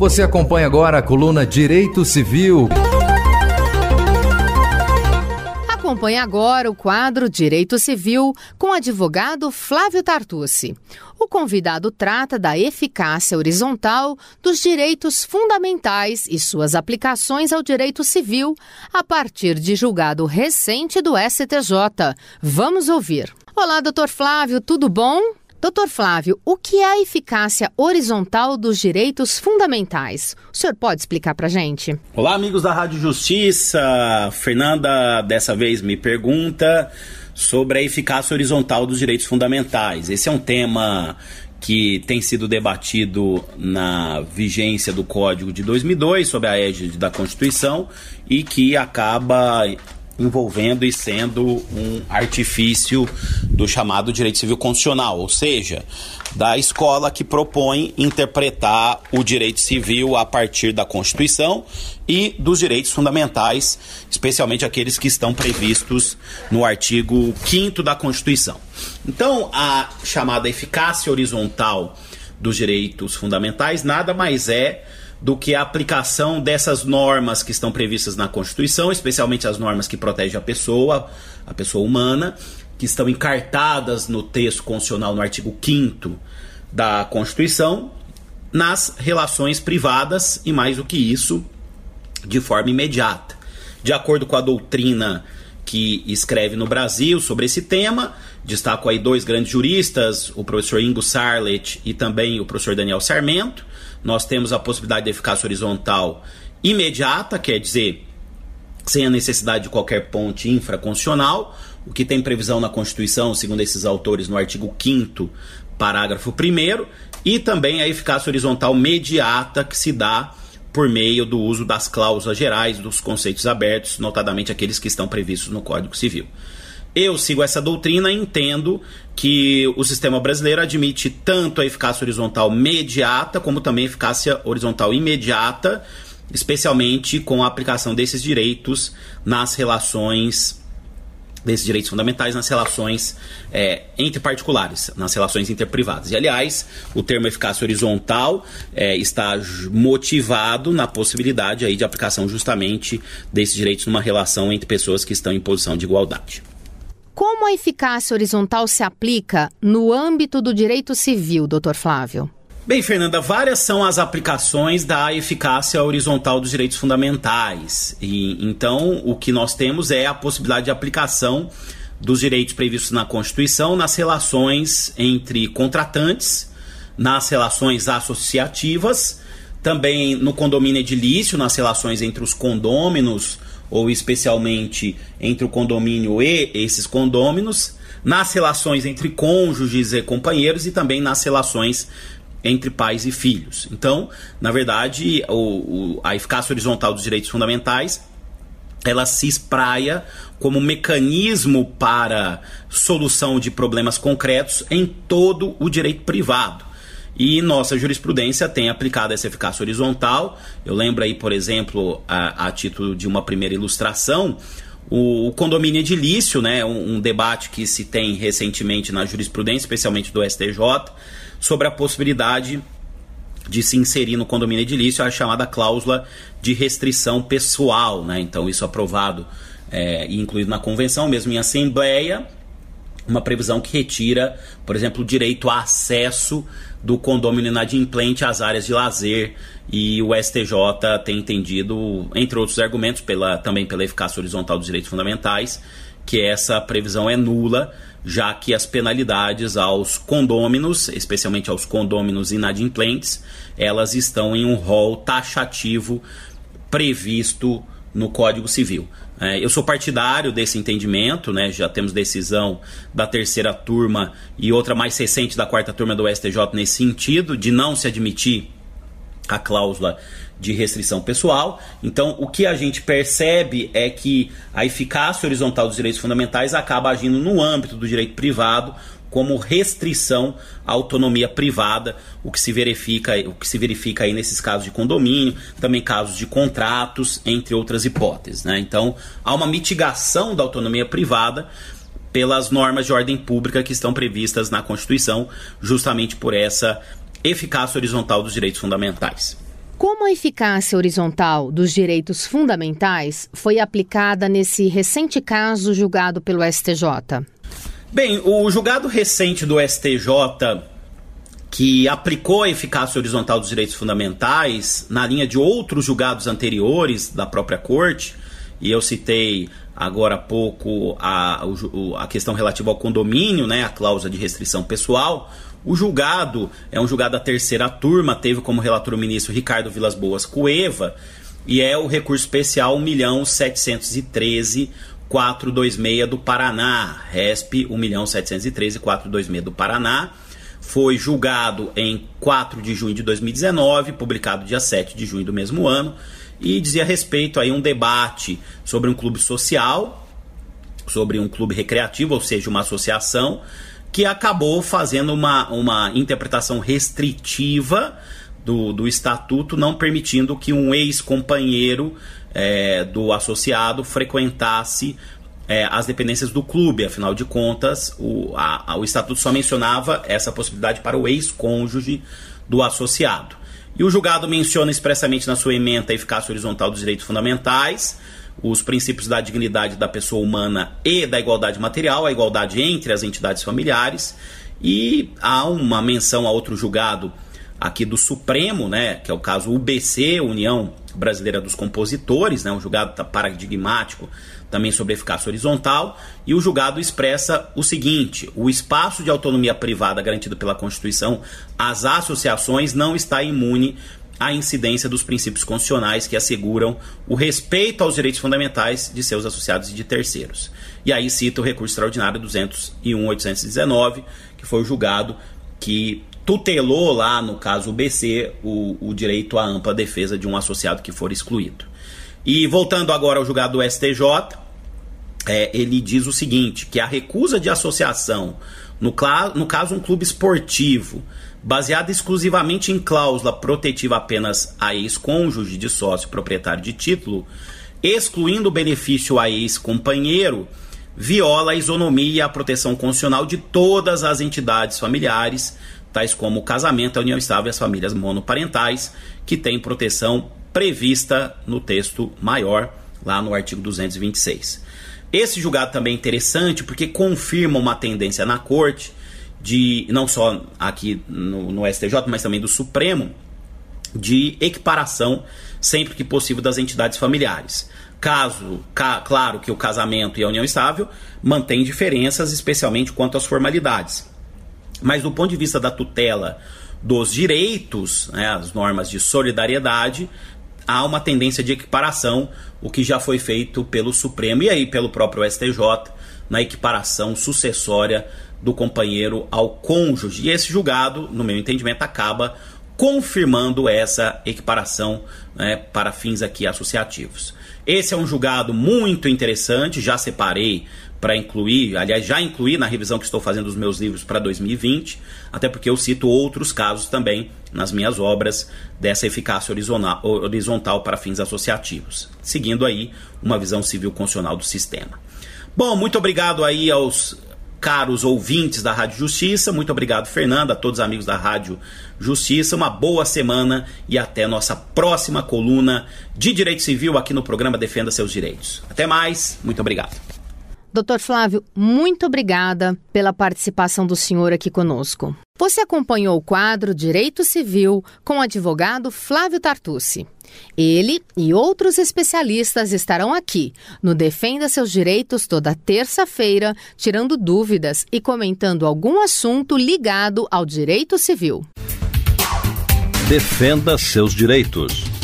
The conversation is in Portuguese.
Você acompanha agora a coluna Direito Civil. Acompanhe agora o quadro Direito Civil com o advogado Flávio Tartucci. O convidado trata da eficácia horizontal dos direitos fundamentais e suas aplicações ao direito civil a partir de julgado recente do STJ. Vamos ouvir. Olá, doutor Flávio, tudo bom? Doutor Flávio, o que é a eficácia horizontal dos direitos fundamentais? O senhor pode explicar para gente? Olá, amigos da Rádio Justiça. Fernanda, dessa vez, me pergunta sobre a eficácia horizontal dos direitos fundamentais. Esse é um tema que tem sido debatido na vigência do Código de 2002, sob a égide da Constituição, e que acaba envolvendo e sendo um artifício do chamado direito civil constitucional, ou seja, da escola que propõe interpretar o direito civil a partir da Constituição e dos direitos fundamentais, especialmente aqueles que estão previstos no artigo 5 da Constituição. Então, a chamada eficácia horizontal dos direitos fundamentais nada mais é do que a aplicação dessas normas que estão previstas na Constituição, especialmente as normas que protegem a pessoa, a pessoa humana, que estão encartadas no texto constitucional no artigo 5 da Constituição, nas relações privadas e mais do que isso, de forma imediata. De acordo com a doutrina que escreve no Brasil sobre esse tema, destaco aí dois grandes juristas, o professor Ingo Sarlet e também o professor Daniel Sarmento, nós temos a possibilidade de eficácia horizontal imediata, quer dizer, sem a necessidade de qualquer ponte infraconstitucional, o que tem previsão na Constituição, segundo esses autores, no artigo 5 parágrafo 1 e também a eficácia horizontal mediata que se dá por meio do uso das cláusulas gerais dos conceitos abertos, notadamente aqueles que estão previstos no Código Civil. Eu sigo essa doutrina e entendo que o sistema brasileiro admite tanto a eficácia horizontal mediata, como também a eficácia horizontal imediata, especialmente com a aplicação desses direitos nas relações desses direitos fundamentais nas relações é, entre particulares, nas relações interprivadas. E, aliás, o termo eficácia horizontal é, está motivado na possibilidade aí de aplicação justamente desses direitos numa relação entre pessoas que estão em posição de igualdade. Como a eficácia horizontal se aplica no âmbito do direito civil, doutor Flávio? Bem, Fernanda, várias são as aplicações da eficácia horizontal dos direitos fundamentais. E então, o que nós temos é a possibilidade de aplicação dos direitos previstos na Constituição nas relações entre contratantes, nas relações associativas, também no condomínio edilício, nas relações entre os condôminos ou especialmente entre o condomínio e esses condôminos, nas relações entre cônjuges e companheiros e também nas relações entre pais e filhos. Então, na verdade, o, o, a eficácia horizontal dos direitos fundamentais ela se espraia como mecanismo para solução de problemas concretos em todo o direito privado. E nossa jurisprudência tem aplicado essa eficácia horizontal. Eu lembro aí, por exemplo, a, a título de uma primeira ilustração, o, condomínio edilício, né, um, um debate que se tem recentemente na jurisprudência, especialmente do STJ, sobre a possibilidade de se inserir no condomínio edilício a chamada cláusula de restrição pessoal. Né? Então, isso aprovado é, e incluído na convenção, mesmo em assembleia, uma previsão que retira, por exemplo, o direito a acesso do condomínio inadimplente às áreas de lazer e o STJ tem entendido, entre outros argumentos, pela, também pela eficácia horizontal dos direitos fundamentais, que essa previsão é nula, já que as penalidades aos condôminos, especialmente aos condôminos inadimplentes, elas estão em um rol taxativo previsto no Código Civil. É, eu sou partidário desse entendimento, né? já temos decisão da terceira turma e outra mais recente da quarta turma do STJ nesse sentido, de não se admitir a cláusula de restrição pessoal. Então, o que a gente percebe é que a eficácia horizontal dos direitos fundamentais acaba agindo no âmbito do direito privado, como restrição à autonomia privada, o que se verifica, o que se verifica aí nesses casos de condomínio, também casos de contratos, entre outras hipóteses. Né? Então, há uma mitigação da autonomia privada pelas normas de ordem pública que estão previstas na Constituição, justamente por essa eficácia horizontal dos direitos fundamentais. Como a eficácia horizontal dos direitos fundamentais foi aplicada nesse recente caso julgado pelo STJ? Bem, o julgado recente do STJ que aplicou a eficácia horizontal dos direitos fundamentais na linha de outros julgados anteriores da própria Corte, e eu citei agora há pouco a, a questão relativa ao condomínio, né, a cláusula de restrição pessoal. O julgado é um julgado da terceira turma, teve como relator o ministro Ricardo Vilas Boas Cueva, e é o recurso especial 1.713 426 do Paraná, RESP 1.713 426 do Paraná. Foi julgado em 4 de junho de 2019, publicado dia 7 de junho do mesmo ano, e dizia respeito a um debate sobre um clube social, sobre um clube recreativo, ou seja, uma associação, que acabou fazendo uma, uma interpretação restritiva do, do estatuto, não permitindo que um ex-companheiro é, do associado frequentasse é, as dependências do clube. Afinal de contas, o, a, a, o estatuto só mencionava essa possibilidade para o ex-cônjuge do associado. E o julgado menciona expressamente na sua emenda a eficácia horizontal dos direitos fundamentais, os princípios da dignidade da pessoa humana e da igualdade material, a igualdade entre as entidades familiares, e há uma menção a outro julgado aqui do Supremo, né, que é o caso UBC, União Brasileira dos Compositores, né, um julgado paradigmático também sobre eficácia horizontal, e o julgado expressa o seguinte: o espaço de autonomia privada garantido pela Constituição às associações não está imune à incidência dos princípios constitucionais que asseguram o respeito aos direitos fundamentais de seus associados e de terceiros. E aí cita o recurso extraordinário 201.819, que foi o julgado que tutelou lá, no caso o BC, o, o direito à ampla defesa de um associado que for excluído. E voltando agora ao julgado do STJ, é, ele diz o seguinte: que a recusa de associação, no, no caso um clube esportivo, baseada exclusivamente em cláusula protetiva apenas a ex-cônjuge de sócio proprietário de título, excluindo o benefício a ex-companheiro, viola a isonomia e a proteção constitucional de todas as entidades familiares, tais como o casamento, a união estável e as famílias monoparentais, que têm proteção prevista no texto maior, lá no artigo 226. Esse julgado também é interessante porque confirma uma tendência na corte, de não só aqui no, no STJ, mas também do Supremo, de equiparação sempre que possível das entidades familiares. Caso, ca, claro que o casamento e a união estável mantêm diferenças, especialmente quanto às formalidades. Mas do ponto de vista da tutela dos direitos, né, as normas de solidariedade, há uma tendência de equiparação, o que já foi feito pelo Supremo e aí pelo próprio STJ na equiparação sucessória do companheiro ao cônjuge. E esse julgado, no meu entendimento, acaba confirmando essa equiparação né, para fins aqui associativos. Esse é um julgado muito interessante, já separei para incluir, aliás, já incluí na revisão que estou fazendo dos meus livros para 2020, até porque eu cito outros casos também nas minhas obras dessa eficácia horizontal para fins associativos, seguindo aí uma visão civil constitucional do sistema. Bom, muito obrigado aí aos caros ouvintes da Rádio Justiça, muito obrigado Fernanda, a todos os amigos da Rádio Justiça, uma boa semana e até nossa próxima coluna de Direito Civil aqui no programa Defenda Seus Direitos. Até mais, muito obrigado. Doutor Flávio, muito obrigada pela participação do senhor aqui conosco. Você acompanhou o quadro Direito Civil com o advogado Flávio Tartucci. Ele e outros especialistas estarão aqui no Defenda Seus Direitos toda terça-feira, tirando dúvidas e comentando algum assunto ligado ao direito civil. Defenda seus direitos.